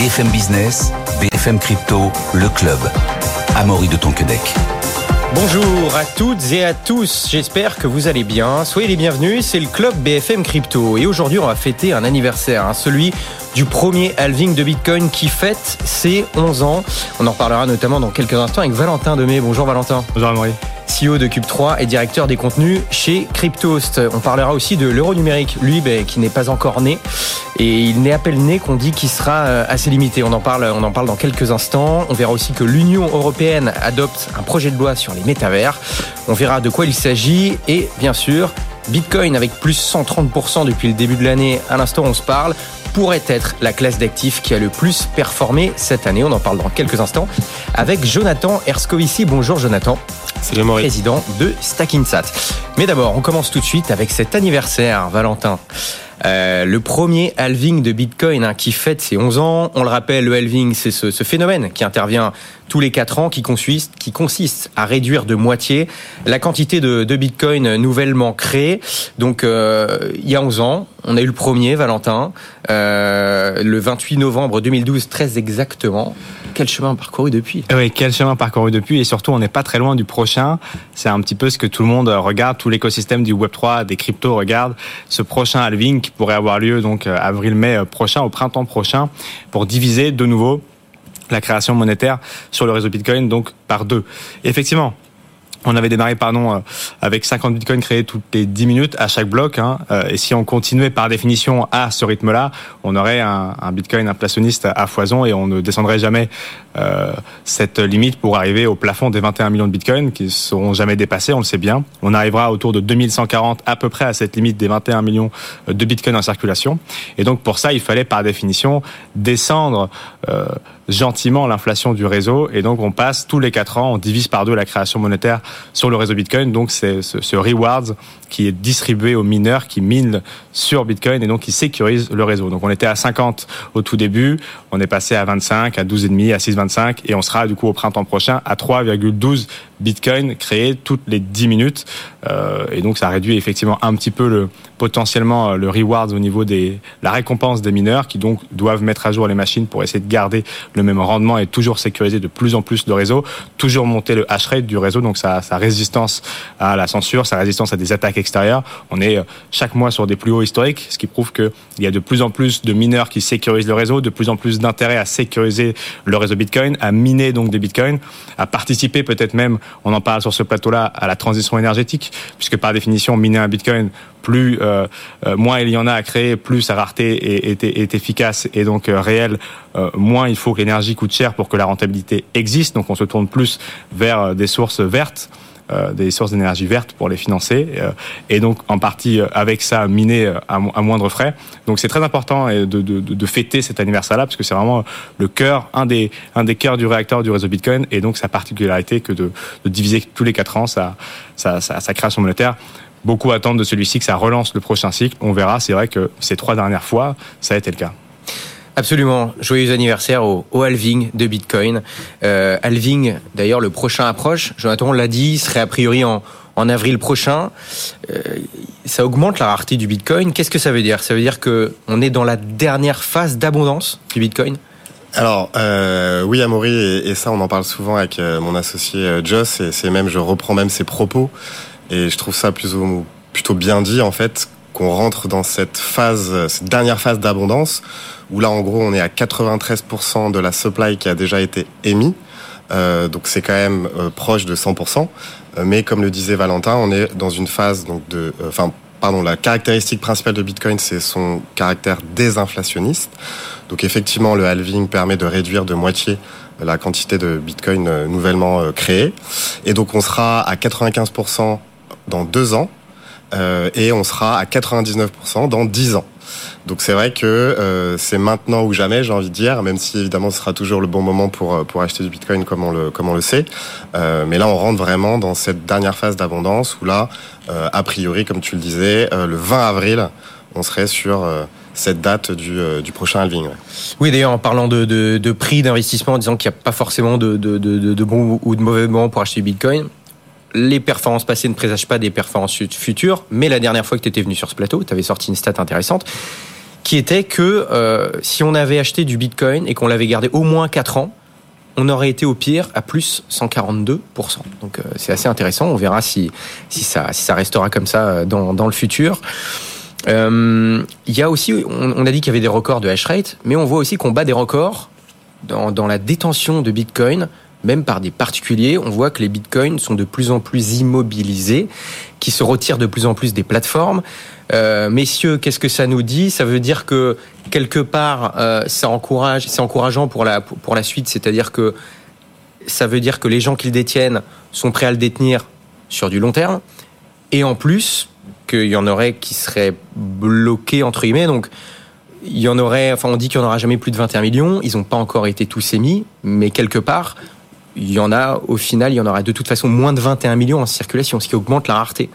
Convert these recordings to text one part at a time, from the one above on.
BFM Business, BFM Crypto, le club. Amaury de Tonquedec. Bonjour à toutes et à tous, j'espère que vous allez bien. Soyez les bienvenus, c'est le club BFM Crypto. Et aujourd'hui, on va fêter un anniversaire, hein, celui du premier halving de Bitcoin qui fête ses 11 ans. On en reparlera notamment dans quelques instants avec Valentin Demey. Bonjour Valentin. Bonjour Amaury. CEO de Cube3 et directeur des contenus chez Cryptost. On parlera aussi de l'euro numérique, lui ben, qui n'est pas encore né. Et il n'est à peine né qu'on dit qu'il sera euh, assez limité. On en, parle, on en parle dans quelques instants. On verra aussi que l'Union européenne adopte un projet de loi sur les métavers. On verra de quoi il s'agit. Et bien sûr, Bitcoin avec plus 130% depuis le début de l'année, à l'instant on se parle, pourrait être la classe d'actifs qui a le plus performé cette année. On en parle dans quelques instants avec Jonathan Erskovici. Bonjour Jonathan. Maurice. Président de Stackinsat. Mais d'abord, on commence tout de suite avec cet anniversaire, Valentin. Euh, le premier halving de Bitcoin hein, qui fête ses 11 ans. On le rappelle, le halving, c'est ce, ce, phénomène qui intervient tous les 4 ans, qui consiste, à réduire de moitié la quantité de, de Bitcoin nouvellement créée. Donc, euh, il y a 11 ans, on a eu le premier, Valentin, euh, le 28 novembre 2012, très exactement. Quel chemin parcouru depuis? Oui, quel chemin parcouru depuis, et surtout, on n'est pas très loin du prochain. C'est un petit peu ce que tout le monde regarde, tout l'écosystème du Web3, des cryptos regarde. Ce prochain halving qui pourrait avoir lieu donc euh, avril-mai prochain, au printemps prochain, pour diviser de nouveau la création monétaire sur le réseau Bitcoin, donc par deux. effectivement, on avait démarré pardon euh, avec 50 bitcoins créés toutes les 10 minutes à chaque bloc. Hein, et si on continuait par définition à ce rythme-là, on aurait un, bitcoin inflationniste à foison et on ne descendrait jamais euh, cette limite pour arriver au plafond des 21 millions de bitcoins qui ne seront jamais dépassés, on le sait bien. On arrivera autour de 2140 à peu près à cette limite des 21 millions de bitcoins en circulation. Et donc pour ça, il fallait par définition descendre euh, gentiment l'inflation du réseau. Et donc on passe tous les 4 ans, on divise par deux la création monétaire sur le réseau Bitcoin. Donc c'est ce, ce rewards qui est distribué aux mineurs qui minent sur Bitcoin et donc qui sécurisent le réseau. Donc on était à 50 au tout début, on est passé à 25, à 12,5, à 6,25 et on sera du coup au printemps prochain à 3,12 Bitcoin créés toutes les 10 minutes. Euh, et donc ça réduit effectivement un petit peu le potentiellement le reward au niveau des la récompense des mineurs qui donc doivent mettre à jour les machines pour essayer de garder le même rendement et toujours sécuriser de plus en plus le réseau, toujours monter le hash rate du réseau donc sa, sa résistance à la censure, sa résistance à des attaques extérieures. On est chaque mois sur des plus hauts historiques, ce qui prouve qu'il y a de plus en plus de mineurs qui sécurisent le réseau, de plus en plus d'intérêt à sécuriser le réseau Bitcoin, à miner donc des Bitcoins, à participer peut-être même, on en parle sur ce plateau-là, à la transition énergétique, puisque par définition, miner un Bitcoin, plus euh, moins il y en a à créer, plus sa rareté est, efficace et donc euh, réelle, euh, moins il faut que l'énergie coûte cher pour que la rentabilité existe. Donc on se tourne plus vers des sources vertes des sources d'énergie verte pour les financer et donc en partie avec ça miner à, moindre frais. Donc c'est très important de, de, fêter cet anniversaire-là parce que c'est vraiment le cœur, un des un des cœurs du réacteur du réseau Bitcoin et donc sa particularité que de, diviser tous les quatre ans sa, sa, sa, sa création monétaire beaucoup attendent de celui-ci que ça relance le prochain cycle. On verra, c'est vrai que ces trois dernières fois, ça a été le cas. Absolument. Joyeux anniversaire au, halving de Bitcoin. Euh, halving, d'ailleurs, le prochain approche. Jonathan l'a dit, serait a priori en, en avril prochain. Euh, ça augmente la rareté du Bitcoin. Qu'est-ce que ça veut dire? Ça veut dire que on est dans la dernière phase d'abondance du Bitcoin? Alors euh, oui, Amaury, et, ça on en parle souvent avec euh, mon associé Joss, et c'est même, je reprends même ses propos, et je trouve ça plutôt bien dit en fait, qu'on rentre dans cette phase, cette dernière phase d'abondance, où là en gros on est à 93% de la supply qui a déjà été émis, euh, donc c'est quand même euh, proche de 100%, mais comme le disait Valentin, on est dans une phase donc de, enfin pardon, la caractéristique principale de Bitcoin, c'est son caractère désinflationniste. Donc effectivement, le halving permet de réduire de moitié la quantité de Bitcoin nouvellement créée. Et donc on sera à 95% dans deux ans euh, et on sera à 99% dans 10 ans. Donc c'est vrai que euh, c'est maintenant ou jamais, j'ai envie de dire, même si évidemment ce sera toujours le bon moment pour pour acheter du Bitcoin comme on le comme on le sait. Euh, mais là, on rentre vraiment dans cette dernière phase d'abondance où là, euh, a priori, comme tu le disais, euh, le 20 avril, on serait sur euh, cette date du, du prochain halving. Ouais. Oui, d'ailleurs, en parlant de, de, de prix d'investissement, en disant qu'il n'y a pas forcément de, de, de, de bons ou de mauvais moments pour acheter du Bitcoin, les performances passées ne présagent pas des performances futures, mais la dernière fois que tu étais venu sur ce plateau, tu avais sorti une stat intéressante. qui était que euh, si on avait acheté du Bitcoin et qu'on l'avait gardé au moins 4 ans, on aurait été au pire à plus 142%. Donc euh, c'est assez intéressant. On verra si, si, ça, si ça restera comme ça euh, dans, dans le futur. Il y a aussi, on, on a dit qu'il y avait des records de hash rate, mais on voit aussi qu'on bat des records dans, dans la détention de Bitcoin, même par des particuliers. On voit que les Bitcoins sont de plus en plus immobilisés, qui se retirent de plus en plus des plateformes. Euh, messieurs, qu'est-ce que ça nous dit? Ça veut dire que quelque part, euh, ça encourage, c'est encourageant pour la pour la suite, c'est-à-dire que ça veut dire que les gens qui le détiennent sont prêts à le détenir sur du long terme, et en plus qu'il y en aurait qui seraient bloqués entre guillemets, donc il y en aurait, enfin on dit qu'il n'y en aura jamais plus de 21 millions, ils n'ont pas encore été tous émis, mais quelque part, il y en a, au final, il y en aura de toute façon moins de 21 millions en circulation, ce qui augmente la rareté.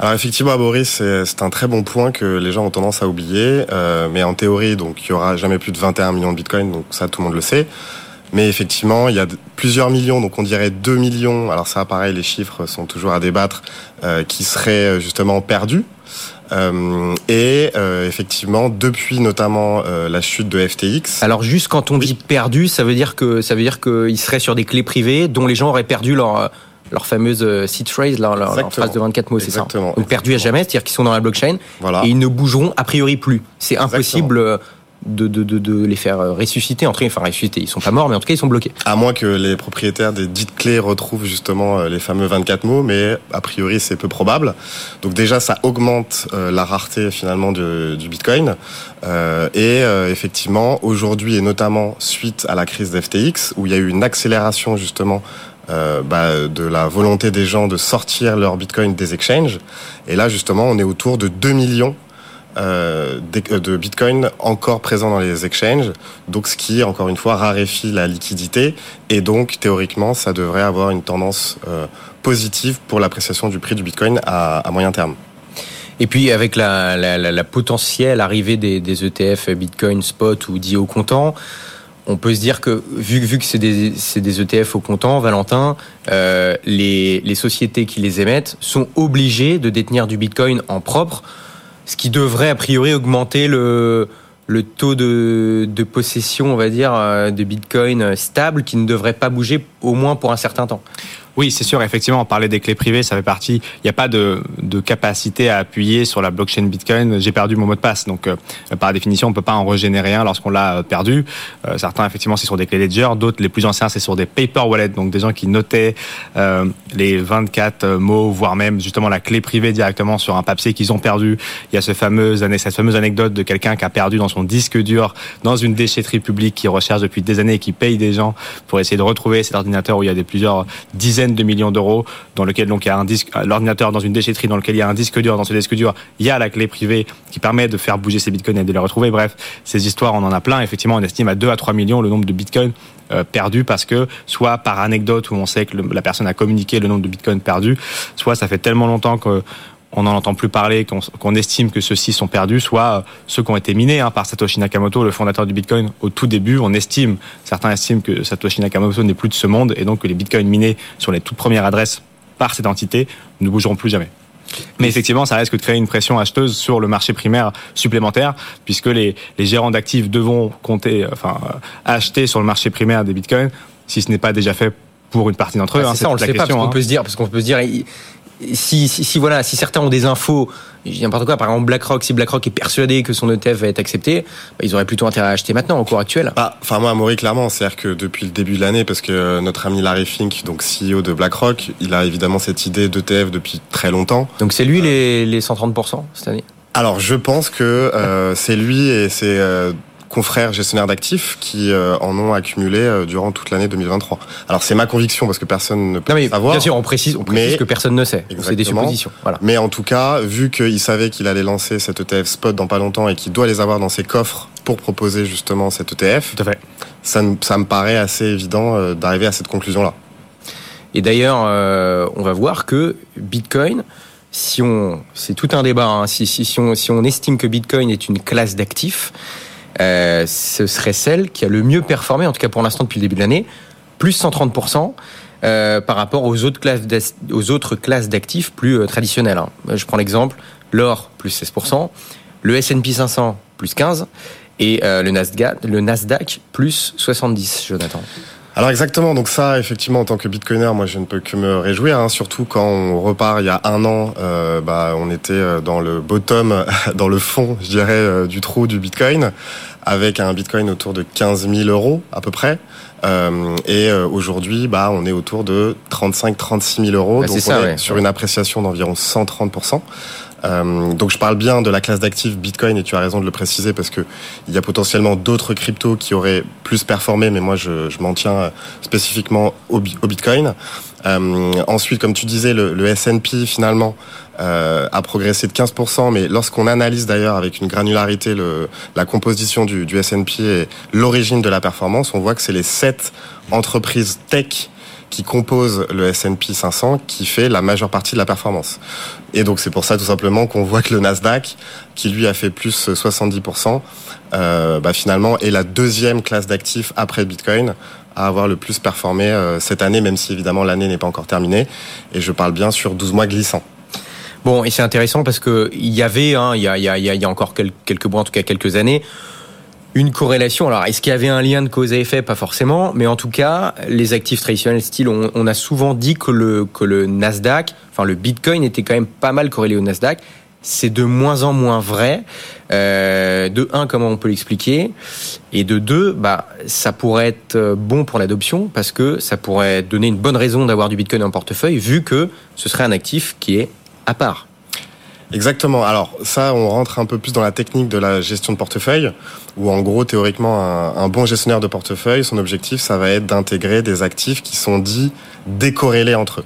Alors effectivement, Boris, c'est un très bon point que les gens ont tendance à oublier. Euh, mais en théorie, donc il y aura jamais plus de 21 millions de bitcoins, donc ça tout le monde le sait. Mais effectivement, il y a plusieurs millions, donc on dirait 2 millions. Alors ça, pareil, les chiffres sont toujours à débattre, euh, qui seraient justement perdus. Euh, et euh, effectivement, depuis notamment euh, la chute de FTX. Alors juste quand on dit perdu, ça veut dire que ça veut dire qu'ils seraient sur des clés privées dont les gens auraient perdu leur leur fameuse seed phrase, leur, phrase de 24 mots, c'est ça Donc perdu à jamais, c'est-à-dire qu'ils sont dans la blockchain voilà. et ils ne bougeront a priori plus. C'est impossible de, de, de, de, les faire ressusciter. Entre enfin ressusciter, ils sont pas morts, mais en tout cas ils sont bloqués. À moins que les propriétaires des dites clés retrouvent justement les fameux 24 mots, mais a priori c'est peu probable. Donc déjà ça augmente euh, la rareté finalement du, du Bitcoin. Euh, et euh, effectivement aujourd'hui et notamment suite à la crise d'FTX où il y a eu une accélération justement euh, bah, de la volonté des gens de sortir leur Bitcoin des exchanges. Et là justement on est autour de 2 millions euh, de Bitcoin encore présents dans les exchanges, donc ce qui encore une fois raréfie la liquidité et donc théoriquement ça devrait avoir une tendance euh, positive pour l'appréciation du prix du Bitcoin à, moyen terme. Et puis avec la, potentielle arrivée des, ETF Bitcoin Spot ou dit au comptant, on peut se dire que vu, que c'est des, ETF au comptant, Valentin, euh, les sociétés qui les émettent sont obligées de détenir du Bitcoin en propre ce qui devrait a priori augmenter le, taux de, de possession, on va dire, de Bitcoin stable, qui ne devrait pas bouger au moins pour un certain temps. Oui, c'est sûr. Effectivement, on parlait des clés privées, ça fait partie. Il n'y a pas de, de, capacité à appuyer sur la blockchain Bitcoin. J'ai perdu mon mot de passe, donc euh, par définition, on peut pas en régénérer un lorsqu'on l'a perdu. Euh, certains, effectivement, c'est sur des clés Ledger. D'autres, les plus anciens, c'est sur des paper wallets, donc des gens qui notaient euh, les 24 mots, voire même justement la clé privée directement sur un papier qu'ils ont perdu. Il y a ce fameux, cette fameuse anecdote de quelqu'un qui a perdu dans son disque dur dans une déchetterie publique qui recherche depuis des années et qui paye des gens pour essayer de retrouver cet ordinateur où il y a des plusieurs dizaines de millions d'euros, dans lequel donc il y a un disque, l'ordinateur dans une déchetterie, dans lequel il y a un disque dur, dans ce disque dur, il y a la clé privée qui permet de faire bouger ces bitcoins et de les retrouver. Bref, ces histoires, on en a plein. Effectivement, on estime à 2 à 3 millions le nombre de bitcoins euh, perdus parce que soit par anecdote où on sait que la personne a communiqué le nombre de bitcoins perdus, soit ça fait tellement longtemps que on n'en entend plus parler, qu'on qu estime que ceux-ci sont perdus, soit ceux qui ont été minés hein, par Satoshi Nakamoto, le fondateur du Bitcoin, au tout début. On estime, certains estiment que Satoshi Nakamoto n'est plus de ce monde et donc que les Bitcoins minés sur les toutes premières adresses par cette entité ne bougeront plus jamais. Mais effectivement, ça risque de créer une pression acheteuse sur le marché primaire supplémentaire, puisque les, les gérants d'actifs devront compter, enfin, acheter sur le marché primaire des bitcoins, si ce n'est pas déjà fait pour une partie d'entre eux. Ah, hein, ça, on le sait pas, parce qu'on hein. peut se dire, parce qu'on peut se dire, si, si, si, voilà, si certains ont des infos, n'importe quoi, par exemple BlackRock, si BlackRock est persuadé que son ETF va être accepté, bah, ils auraient plutôt intérêt à acheter maintenant, au cours actuel. Bah, enfin moi, Maury, clairement, c'est-à-dire que depuis le début de l'année, parce que notre ami Larry Fink, donc CEO de BlackRock, il a évidemment cette idée d'ETF depuis très longtemps. Donc c'est lui les, les 130% cette année? Alors je pense que euh, c'est lui et c'est... Euh, confrères gestionnaires d'actifs qui euh, en ont accumulé euh, durant toute l'année 2023. Alors c'est ma conviction parce que personne ne peut non, mais savoir. Bien sûr, on précise, on précise que personne ne sait. C'est des suppositions. Voilà. Mais en tout cas, vu qu'il savait qu'il allait lancer cet ETF spot dans pas longtemps et qu'il doit les avoir dans ses coffres pour proposer justement cet ETF, tout à fait. Ça, ça me paraît assez évident euh, d'arriver à cette conclusion-là. Et d'ailleurs, euh, on va voir que Bitcoin, si on, c'est tout un débat. Hein, si, si, si, on, si on estime que Bitcoin est une classe d'actifs, euh, ce serait celle qui a le mieux performé, en tout cas pour l'instant depuis le début de l'année, plus 130%. Euh, par rapport aux autres classes d'actifs plus euh, traditionnelles. Hein. Je prends l'exemple l'or plus 16%, le S&P 500 plus 15 et le Nasdaq, le Nasdaq plus 70, Jonathan. Alors exactement, donc ça, effectivement, en tant que bitcoiner, moi, je ne peux que me réjouir, hein, surtout quand on repart il y a un an, euh, bah, on était euh, dans le bottom, dans le fond, je dirais, euh, du trou du bitcoin, avec un bitcoin autour de 15 000 euros à peu près. Euh, et aujourd'hui, bah, on est autour de 35-36 000 euros, bah, donc on est sur une appréciation d'environ 130 euh, donc je parle bien de la classe d'actifs Bitcoin et tu as raison de le préciser parce que il y a potentiellement d'autres cryptos qui auraient plus performé, mais moi je, je m'en tiens euh, spécifiquement au, Bitcoin. Euh, ensuite, comme tu disais, le, le S&P finalement euh, a progressé de 15%, mais lorsqu'on analyse d'ailleurs avec une granularité le, la composition du, du S&P et l'origine de la performance, on voit que c'est les sept entreprises tech qui compose le S&P 500 qui fait la majeure partie de la performance. Et donc c'est pour ça tout simplement qu'on voit que le Nasdaq, qui lui a fait plus 70%, euh, bah, finalement est la deuxième classe d'actifs après Bitcoin à avoir le plus performé euh, cette année, même si évidemment l'année n'est pas encore terminée. Et je parle bien sur 12 mois glissants. Bon, et c'est intéressant parce que il y avait, il y a encore quelques mois, en tout cas quelques années, une corrélation. Alors, est-ce qu'il y avait un lien de cause à effet? Pas forcément, mais en tout cas, les actifs traditionnels, style, on, a souvent dit que le, que le Nasdaq, enfin le Bitcoin était quand même pas mal corrélé au Nasdaq. C'est de moins en moins vrai. Euh, de un, comment on peut l'expliquer? Et de deux, bah, ça pourrait être bon pour l'adoption parce que ça pourrait donner une bonne raison d'avoir du Bitcoin en portefeuille, vu que ce serait un actif qui est à part. Exactement. Alors ça, on rentre un peu plus dans la technique de la gestion de portefeuille, où en gros, théoriquement, un, bon gestionnaire de portefeuille, son objectif, ça va être d'intégrer des actifs qui sont dits décorrélés entre eux.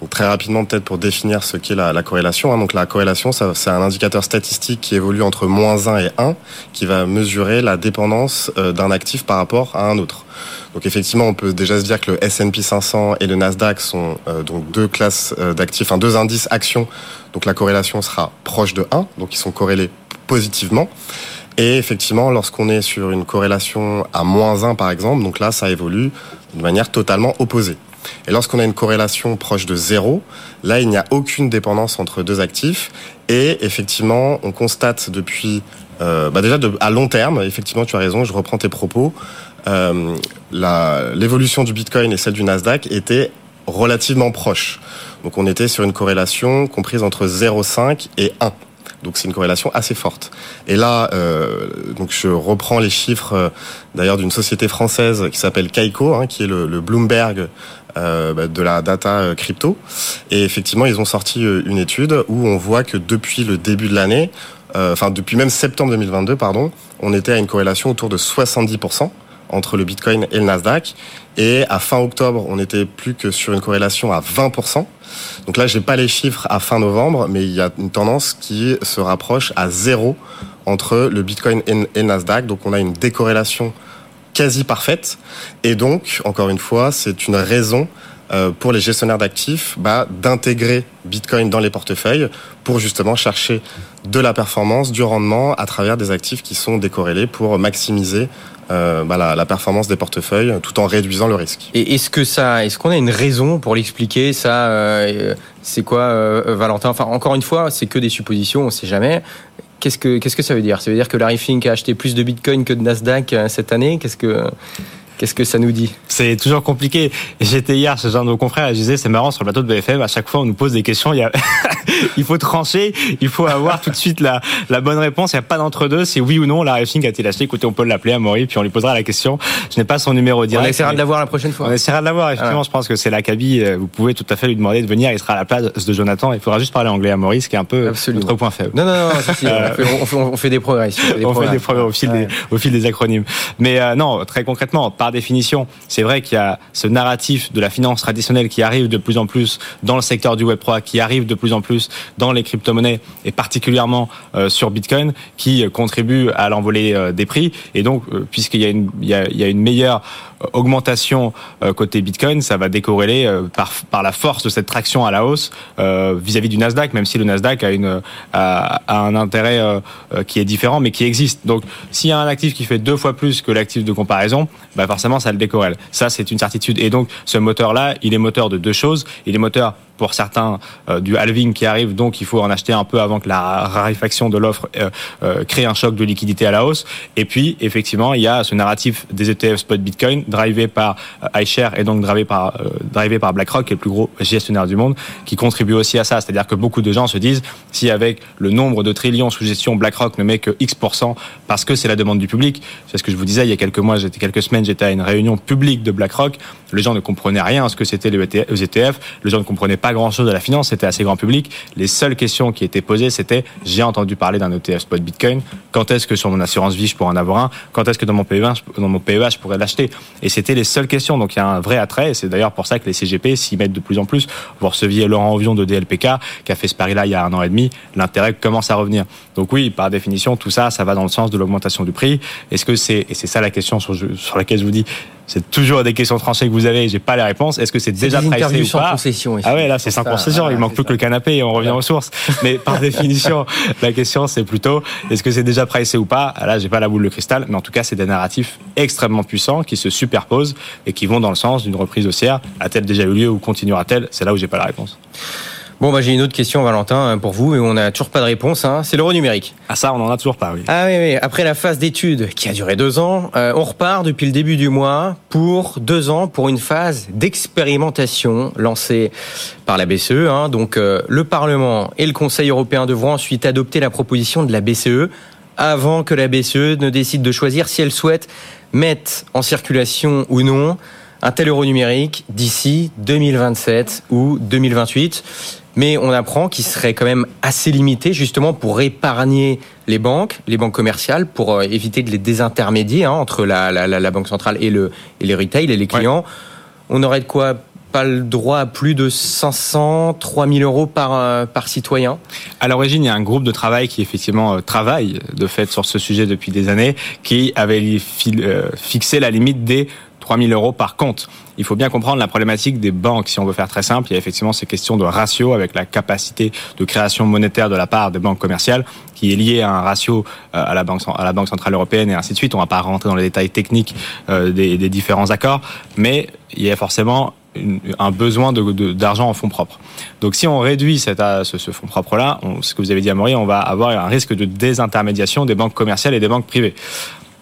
Donc très rapidement, peut-être pour définir ce qu'est la, la, corrélation. Hein. Donc la corrélation, c'est un indicateur statistique qui évolue entre moins 1 et 1, qui va mesurer la dépendance euh, d'un actif par rapport à un autre. Donc effectivement, on peut déjà se dire que le S&P 500 et le Nasdaq sont euh, donc deux classes euh, d'actifs, enfin deux indices actions. Donc la corrélation sera proche de 1, donc ils sont corrélés positivement. Et effectivement, lorsqu'on est sur une corrélation à moins 1 par exemple, donc là, ça évolue de manière totalement opposée. Et lorsqu'on a une corrélation proche de zéro, là, il n'y a aucune dépendance entre deux actifs. Et effectivement, on constate depuis, euh, bah déjà à long terme, effectivement, tu as raison, je reprends tes propos, euh, l'évolution du Bitcoin et celle du Nasdaq étaient relativement proches. Donc on était sur une corrélation comprise entre 0,5 et 1. Donc c'est une corrélation assez forte. Et là, euh, donc je reprends les chiffres euh, d'ailleurs d'une société française qui s'appelle Kaiko, hein, qui est le, le Bloomberg de la data euh, crypto. Et effectivement, ils ont sorti euh, une étude où on voit que depuis le début de l'année, enfin depuis même septembre 2022, pardon, on était à une corrélation autour de 70% entre le Bitcoin et le Nasdaq. Et à fin octobre, on était plus que sur une corrélation à 20%. Donc là, j'ai pas les chiffres à fin novembre, mais il y a une tendance qui se rapproche à zéro entre le Bitcoin et le Nasdaq. Donc on a une décorrélation quasi parfaite. Et donc, encore une fois, c'est une raison euh, pour les gestionnaires d'actifs bah, d'intégrer Bitcoin dans les portefeuilles pour justement chercher de la performance, du rendement à travers des actifs qui sont décorrélés pour maximiser euh, bah, la, performance des portefeuilles tout en réduisant le risque. Et est-ce que ça, est-ce qu'on a une raison pour l'expliquer Ça, euh, c'est quoi, Valentin? Enfin, encore une fois, c'est que des suppositions, on ne sait jamais. Qu'est-ce que, ça veut dire? Ça veut dire que Larry Fink a acheté plus de Bitcoin que de Nasdaq euh, cette année? Qu'est-ce que ça nous dit C'est toujours compliqué. J'étais hier chez un de nos confrères et je disais, c'est marrant, sur le plateau de BFM, à chaque fois, on nous pose des questions. Il, y a... il faut trancher, il faut avoir tout de suite la, la bonne réponse. Il n'y a pas d'entre-deux. C'est oui ou non, la Fink a-t-il acheté Écoutez, on peut l'appeler à Maury, puis on lui posera la question. Je n'ai pas son numéro direct. On essaiera de l'avoir la prochaine fois. On essaiera de l'avoir, effectivement. Je pense que c'est la cabine. Vous pouvez tout à fait lui demander de venir. Il sera à la place de Jonathan. Il faudra juste parler anglais à Maurice, qui est un peu Absolument. notre point faible. Non, non, non, si, euh, on, fait, on, fait, des progrès. On fait des progrès, au, fil des, au fil des acronymes. Mais euh, non, très concrètement, par définition, c'est vrai qu'il y a ce narratif de la finance traditionnelle qui arrive de plus en plus dans le secteur du Web3, qui arrive de plus en plus dans les crypto-monnaies et particulièrement euh, sur Bitcoin, qui contribue à l'envolée euh, des prix. Et donc, euh, puisqu'il y a une meilleure augmentation côté Bitcoin, ça va décorréler par, par la force de cette traction à la hausse vis-à-vis du Nasdaq, même si le Nasdaq a, une, a, a un intérêt qui est différent, mais qui existe. Donc, s'il y a un actif qui fait deux fois plus que l'actif de comparaison, bah forcément, ça le décorrèle. Ça, c'est une certitude. Et donc, ce moteur-là, il est moteur de deux choses. Il est moteur pour certains du halving qui arrive, donc il faut en acheter un peu avant que la raréfaction de l'offre crée un choc de liquidité à la hausse. Et puis effectivement, il y a ce narratif des ETF spot Bitcoin drivé par iShare et donc drivé par drivé par BlackRock, qui est le plus gros gestionnaire du monde, qui contribue aussi à ça. C'est-à-dire que beaucoup de gens se disent si avec le nombre de trillions sous gestion BlackRock ne met que X parce que c'est la demande du public. C'est ce que je vous disais il y a quelques mois, j'étais quelques semaines, j'étais à une réunion publique de BlackRock. Les gens ne comprenaient rien à ce que c'était les ETF. Les gens ne comprenaient pas grand-chose de la finance. C'était assez grand public. Les seules questions qui étaient posées, c'était j'ai entendu parler d'un ETF spot Bitcoin. Quand est-ce que sur mon assurance vie je pourrais en avoir un? Quand est-ce que dans mon PEA, PEA je pourrais l'acheter? Et c'était les seules questions. Donc il y a un vrai attrait. C'est d'ailleurs pour ça que les CGP s'y mettent de plus en plus. Vous receviez Laurent Ovion de DLPK qui a fait ce pari-là il y a un an et demi. L'intérêt commence à revenir. Donc oui, par définition, tout ça, ça va dans le sens de l'augmentation du prix. Est-ce que c'est et c'est ça la question sur laquelle je vous dis c'est toujours des questions tranchées que vous avez, j'ai pas les réponses. Est-ce que c'est déjà pricé ou pas concession, Ah ouais, là c'est sans concession, il manque plus que le canapé et on revient aux sources. Mais par définition, la question c'est plutôt est-ce que c'est déjà pricé ou pas Là, j'ai pas la boule de cristal, mais en tout cas, c'est des narratifs extrêmement puissants qui se superposent et qui vont dans le sens d'une reprise haussière. A-t-elle déjà eu lieu ou continuera-t-elle? C'est là où j'ai pas la réponse. Bon, bah, j'ai une autre question, Valentin, pour vous, et on n'a toujours pas de réponse. Hein. C'est l'euro numérique. Ah ça, on en a toujours pas, oui. Ah oui, oui. Après la phase d'étude qui a duré deux ans, euh, on repart depuis le début du mois pour deux ans pour une phase d'expérimentation lancée par la BCE. Hein. Donc euh, le Parlement et le Conseil européen devront ensuite adopter la proposition de la BCE avant que la BCE ne décide de choisir si elle souhaite mettre en circulation ou non un tel euro numérique d'ici 2027 ou 2028 mais on apprend qu'il serait quand même assez limité justement pour épargner les banques, les banques commerciales, pour euh, éviter de les désintermédier hein, entre la, la, la, banque centrale et, le, et les retail et les clients. On aurait de quoi pas le droit à plus de 500, 3000 euros par, euh, par citoyen À l'origine, il y a un groupe de travail qui effectivement euh, travaille de fait sur ce sujet depuis des années, qui avait fixé la limite des 3000 euros par compte. Il faut bien comprendre la problématique des banques. Si on veut faire très simple, il y a effectivement ces questions de ratio avec la capacité de création monétaire de la part des banques commerciales qui est liée à un ratio euh, à la Banque, Centrale Européenne et ainsi de suite. On ne va pas rentrer dans les détails techniques euh, des, différents accords, mais il y a forcément un besoin d'argent en fonds propres. Donc si on réduit ce, ce fonds propre-là, ce que vous avez dit à Maurice, on va avoir un risque de désintermédiation des banques commerciales et des banques privées.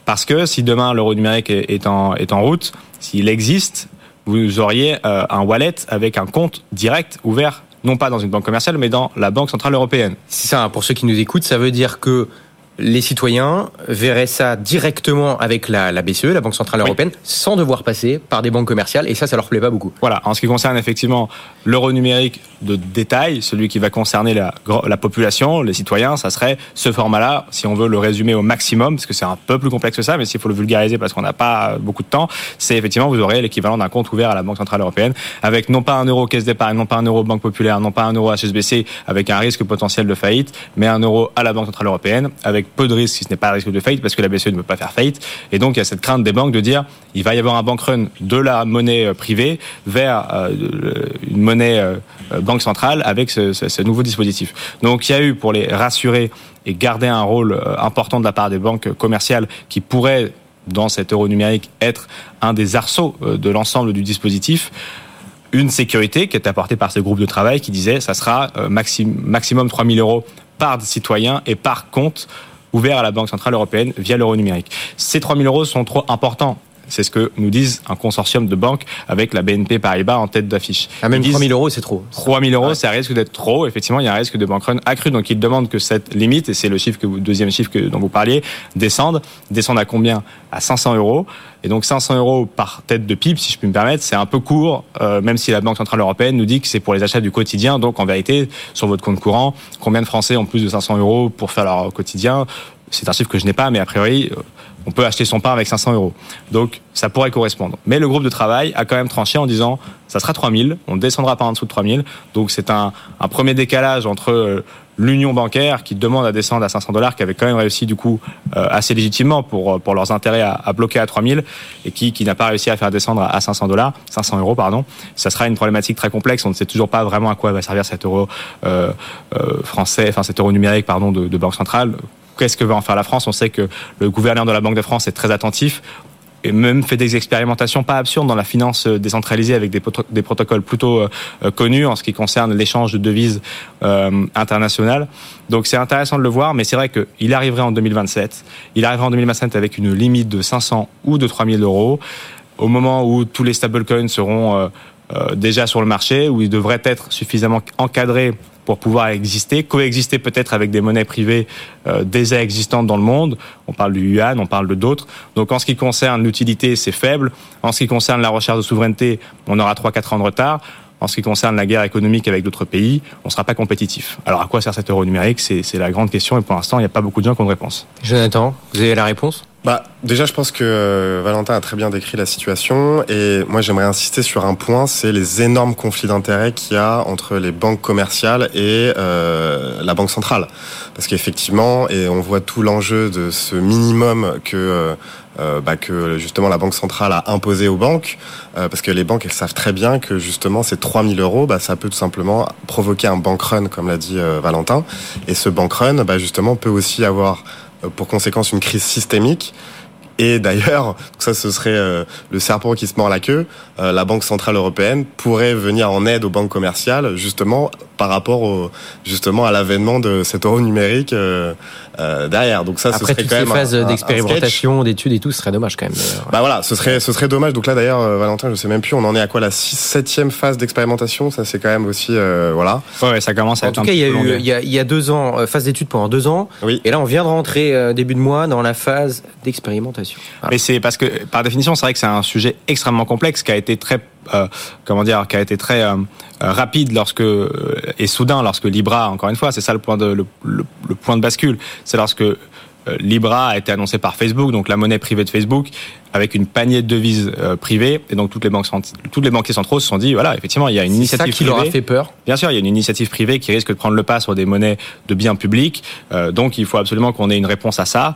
Parce que si demain l'euro numérique est en, est en route, s'il existe, vous auriez euh, un wallet avec un compte direct ouvert, non pas dans une banque commerciale, mais dans la Banque Centrale Européenne. C'est ça, pour ceux qui nous écoutent, ça veut dire que les citoyens verraient ça directement avec la, la BCE, la Banque Centrale Européenne, sans devoir passer par des banques commerciales, et ça, ça leur plaît pas beaucoup. Voilà, en ce qui concerne effectivement l'euro numérique de détail, celui qui va concerner la, la population, les citoyens, ça serait ce format-là, si on veut le résumer au maximum, parce que c'est un peu plus complexe que ça, mais s'il faut le vulgariser parce qu'on n'a pas beaucoup de temps, c'est effectivement, vous aurez l'équivalent d'un compte ouvert à la Banque Centrale Européenne, avec non pas un euro caisse d'épargne, non pas un euro Banque Populaire, non pas un euro HSBC, avec un risque potentiel de faillite, mais un euro à la Banque Centrale Européenne, avec peu de risques si ce n'est pas un risque de faillite, parce que la BCE ne peut pas faire faillite. Et donc, il y a cette crainte des banques de dire, il va y avoir un bank run de la monnaie euh, privée vers euh, une monnaie euh, banque centrale avec ce, ce, nouveau dispositif. Donc, il y a eu, pour les rassurer et garder un rôle important de la part des banques commerciales qui pourraient, dans cet euro numérique, être un des arceaux de l'ensemble du dispositif, une sécurité qui est apportée par ce groupe de travail qui disait ça sera maximum 3 000 euros par citoyen et par compte ouvert à la Banque Centrale Européenne via l'euro numérique. Ces 3 000 euros sont trop importants c'est ce que nous disent un consortium de banques avec la BNP Paribas en tête d'affiche. Ah, même 3 000 euros, c'est trop. 3 000 euros, ça risque d'être trop. Effectivement, il y a un risque de bank run accru. Donc, ils demandent que cette limite, et c'est le chiffre que vous, deuxième chiffre que, dont vous parliez, descende. Descende à combien? À 500 euros. Et donc 500 euros par tête de pipe, si je puis me permettre, c'est un peu court, euh, même si la Banque Centrale Européenne nous dit que c'est pour les achats du quotidien. Donc en vérité, sur votre compte courant, combien de Français ont plus de 500 euros pour faire leur quotidien? C'est un chiffre que je n'ai pas, mais a priori, euh, on peut acheter son pain avec 500 euros. Donc, ça pourrait correspondre. Mais le groupe de travail a quand même tranché en disant, ça sera 3000, on ne descendra pas en dessous de 3000. Donc, c'est un, premier décalage entre euh, l'union bancaire qui demande à descendre à 500 dollars, qui avait quand même réussi du coup euh, assez légitimement pour euh, pour leurs intérêts à, bloquer à 3000 et qui n'a pas réussi à faire descendre à 500 dollars, 500 euros pardon. Ça sera une problématique très complexe. On ne sait toujours pas vraiment à quoi va servir cet euro français, enfin cet euro numérique de banque centrale qu'est-ce que va en faire la France On sait que le gouverneur de la Banque de France est très attentif. et même fait des expérimentations pas absurdes dans la finance décentralisée avec des, protocoles plutôt euh, euh, connus en ce qui concerne l'échange de devises euh, internationales. Donc c'est intéressant de le voir, mais c'est vrai qu'il arriverait en 2027. Il arriverait en 2027 avec une limite de 500 ou de 3000 euros. Au moment où tous les stablecoins seront déjà sur le marché, où ils devraient être suffisamment encadrés pour pouvoir exister, coexister peut-être avec des monnaies privées euh, déjà existantes dans le monde. On parle du yuan, on parle de d'autres. Donc en ce qui concerne l'utilité, c'est faible. En ce qui concerne la recherche de souveraineté, on aura 3-4 ans de retard. En ce qui concerne la guerre économique avec d'autres pays, on ne sera pas compétitif. Alors à quoi sert cet euro numérique? C'est la grande question et pour l'instant, il n'y a pas beaucoup de gens qui ont de réponse. Jonathan, vous avez la réponse? Bah, déjà, je pense que euh, Valentin a très bien décrit la situation et moi j'aimerais insister sur un point, c'est les énormes conflits d'intérêts qu'il y a entre les banques commerciales et euh, la banque centrale. Parce qu'effectivement, et on voit tout l'enjeu de ce minimum que euh, euh bah, que justement la banque centrale a imposé aux banques, euh, parce que les banques elles savent très bien que justement ces 3000 euros, bah, ça peut tout simplement provoquer un bank run, comme l'a dit Valentin, et ce bank run, bah, justement peut aussi avoir euh, pour conséquence une crise systémique. Et d'ailleurs, ça ce serait euh, le serpent qui se mord la queue, euh, la Banque centrale européenne pourrait venir en aide aux banques commerciales justement par rapport au, justement à l'avènement de cet euro numérique euh, euh, derrière. Donc ça, Après, ce serait toutes quand ces même phases d'expérimentation, d'études et tout, ce serait dommage quand même. Bah voilà, ce serait ce serait dommage. Donc là d'ailleurs, euh, Valentin, je sais même plus, on en est à quoi la 6 septième phase d'expérimentation? Ça c'est quand même aussi euh, voilà. Ouais, ouais, ça commence à En être tout un cas, il y, a eu, il, y a, il y a deux ans, euh, phase d'études pendant deux ans. Oui. Et là, on vient de rentrer euh, début de mois dans la phase d'expérimentation. Voilà. Mais c'est parce que, par définition, c'est vrai que c'est un sujet extrêmement complexe qui a été très, euh, comment dire, qui a été très euh, euh, rapide lorsque euh, et soudain lorsque Libra, encore une fois, c'est ça le point de le, le- le point de bascule, c'est lorsque euh, Libra a été annoncé par Facebook, donc la monnaie privée de Facebook, avec une panier de devises euh, privées, et donc toutes les banques toutes les banquiers centraux se sont dit, voilà, effectivement, il y a une C'est ça initiative qui leur a fait peur. Bien sûr, il y a une initiative privée qui risque de prendre le pas sur des monnaies de biens publics. Euh, donc, il faut absolument qu'on ait une réponse à ça.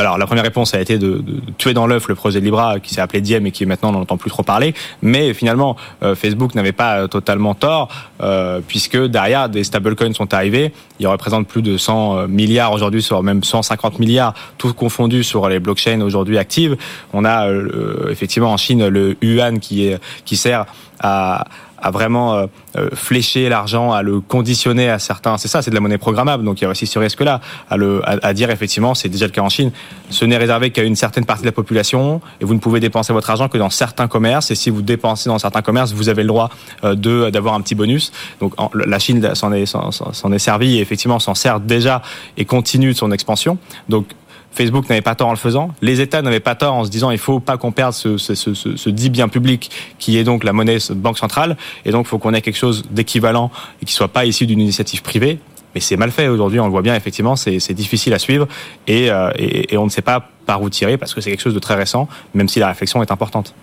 Alors, la première réponse a été de, de tuer dans l'œuf le projet de Libra qui s'est appelé Diem et qui maintenant on n'entend plus trop parler. Mais finalement, euh, Facebook n'avait pas euh, totalement tort euh, puisque derrière des stablecoins sont arrivés. Ils représentent plus de 100 milliards aujourd'hui, sur même 150 milliards, tout confondu sur les blockchains aujourd'hui actives. On a euh, effectivement en Chine le yuan qui est qui sert à à vraiment euh, euh, flécher l'argent, à le conditionner à certains. C'est ça, c'est de la monnaie programmable. Donc il y a aussi ce risque-là, à, le, à, à dire effectivement, c'est déjà le cas en Chine. Ce n'est réservé qu'à une certaine partie de la population et vous ne pouvez dépenser votre argent que dans certains commerces. Et si vous dépensez dans certains commerces, vous avez le droit euh, de d'avoir un petit bonus. Donc la Chine s'en est s'en est servi et effectivement s'en sert déjà et continue de son expansion. Donc Facebook n'avait pas tort en le faisant. Les États n'avaient pas tort en se disant il faut pas qu'on perde ce, ce, ce, ce- dit bien public qui est donc la monnaie banque centrale. Et donc il faut qu'on ait quelque chose d'équivalent et qui soit pas issu d'une initiative privée. Mais c'est mal fait aujourd'hui, on le voit bien effectivement, c'est difficile à suivre et, euh, et on ne sait pas par où tirer parce que c'est quelque chose de très récent, même si la réflexion est importante.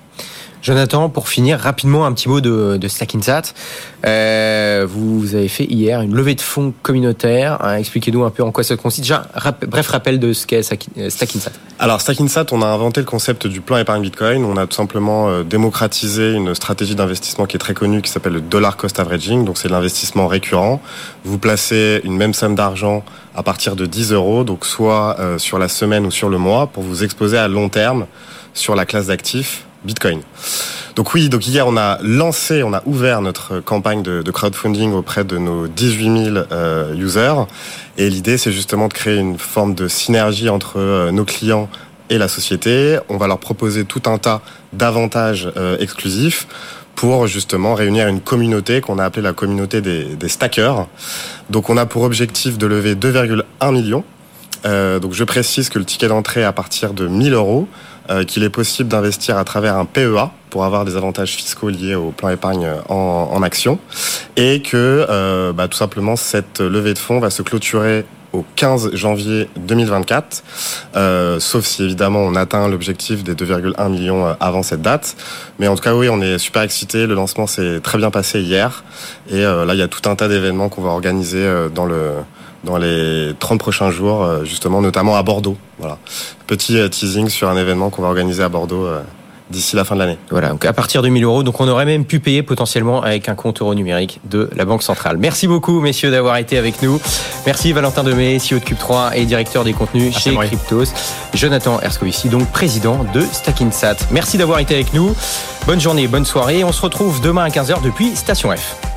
Jonathan, pour finir, rapidement un petit mot de, de Stackinsat. Euh, vous, avez fait hier une levée de fonds communautaire. hein, Expliquez-nous un peu en quoi ça consiste. Bref rappel de ce qu'est Stackin- euh, Stackinsat. Alors Stackinsat, on a inventé le concept du plan épargne Bitcoin. On a tout simplement euh, démocratisé une stratégie d'investissement qui est très connue, qui s'appelle le dollar cost averaging. Donc c'est l'investissement récurrent. Vous placez une même somme d'argent à partir de 10 euros, donc soit sur la semaine ou sur le mois, pour vous exposer à long terme sur la classe d'actifs Bitcoin. Donc oui, donc hier on a lancé, on a ouvert notre campagne de, crowdfunding auprès de nos 18 000 euh, users. Et l'idée, c'est justement de créer une forme de synergie entre euh, nos clients et la société. On va leur proposer tout un tas d'avantages euh, exclusifs pour justement réunir une communauté qu'on a appelée la communauté des, des stackers. Donc on a pour objectif de lever 2,1 millions. Euh, donc je précise que le ticket d'entrée à partir de 1000 euros, qu'il est possible d'investir à travers un PEA pour avoir des avantages fiscaux liés au plan épargne en, en action, et que euh, bah, tout simplement cette levée de fonds va se clôturer au 15 janvier 2024, euh, sauf si évidemment on atteint l'objectif des 2,1 millions euh, avant cette date. Mais en tout cas oui, on est super excités. Le lancement s'est très bien passé hier, et euh, là il y a tout un tas d'événements qu'on va organiser euh, dans le dans les 30 prochains jours, euh, justement, notamment à Bordeaux. Voilà. Petit euh, teasing sur un événement qu'on va organiser à Bordeaux euh, d'ici la fin de l'année. Voilà, donc à partir de 1000 euros. Donc on aurait même pu payer potentiellement avec un compte euro numérique de la Banque Centrale. Merci beaucoup, messieurs, d'avoir été avec nous. Merci Valentin Demey, CEO de Cube3 et directeur des contenus Merci, chez. Cryptos. Jonathan Erskovici, donc président de Stackinsat. Merci d'avoir été avec nous. Bonne journée, bonne soirée. On se retrouve demain à 15h depuis Station F.